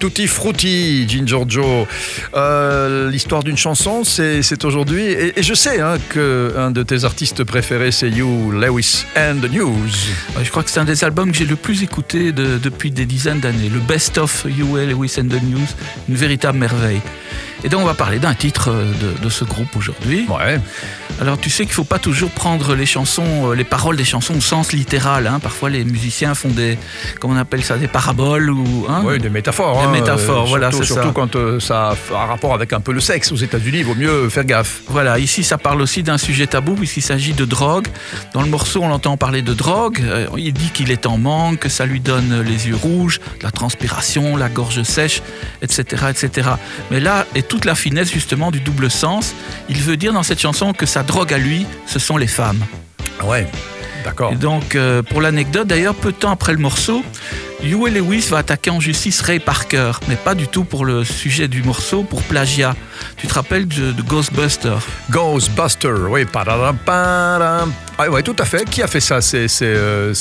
Tutti Frutti, Ginger Joe. Euh, L'histoire d'une chanson, c'est aujourd'hui. Et, je sais hein, qu'un de tes artistes préférés, c'est You, Lewis and the News. Je crois que c'est un des albums que j'ai le plus écouté de- depuis des dizaines d'années. Le Best of You, Lewis and the News, une véritable merveille. Et donc on va parler d'un titre euh, de, de ce groupe aujourd'hui. Ouais. Alors tu sais qu'il faut pas toujours prendre les chansons, euh, les paroles des chansons au sens littéral. hein. Parfois les musiciens font des, comment on appelle ça, des paraboles ou. hein. Oui, des métaphores. Des hein, métaphores, euh, voilà, surtout- c'est Surtout quand euh, ça a un rapport avec un peu le sexe aux États-Unis, il vaut mieux faire gaffe. Voilà, ici ça parle aussi d'un sujet tabou puisqu'il s'agit de drogue. Dans le morceau, on l'entend parler de drogue. Il dit qu'il est en manque, que ça lui donne les yeux rouges, la transpiration, la gorge sèche, etc., etc. Mais là est toute la finesse justement du double sens. Il veut dire dans cette chanson que sa drogue à lui, ce sont les femmes. Ouais, d'accord. Et donc, euh, pour l'anecdote, d'ailleurs, peu de temps après le morceau, Huey Lewis va attaquer en justice Ray Parker, mais pas du tout pour le sujet du morceau, pour plagiat. Tu te rappelles de, de Ghostbuster? Ghostbuster, oui. Ah, ouais, tout à fait. Qui a fait ça? C'est euh,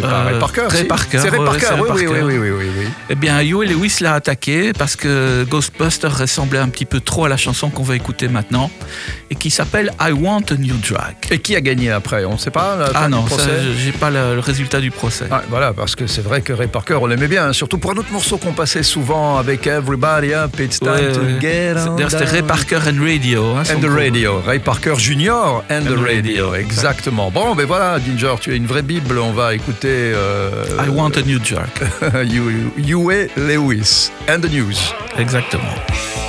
pas Euh, Ray Parker? Ray Parker, C'est Ray Parker, oui, oui, Parker. oui, oui, oui. Eh bien, Huey Lewis l'a attaqué parce que Ghostbuster ressemblait un petit peu trop à la chanson qu'on va écouter maintenant et qui s'appelle I Want a New Drag. Et qui a gagné après? On ne sait pas fin Ah non, j'ai pas le, le résultat du procès. Ah, voilà, parce que c'est vrai que Ray Parker, on l'aimait bien, hein, surtout pour un autre morceau qu'on passait souvent avec Everybody Up, It's Time Ouais, to. Get on c'était Ray. Parker and Radio. hein, And the. Radio, Ray Parker Junior and, the the Radio, Radio, exactement. Bon, ben voilà, Ginger, tu es une vraie bible, on va écouter euh, I Want a New. You, Huey Lewis and the News. Exactement.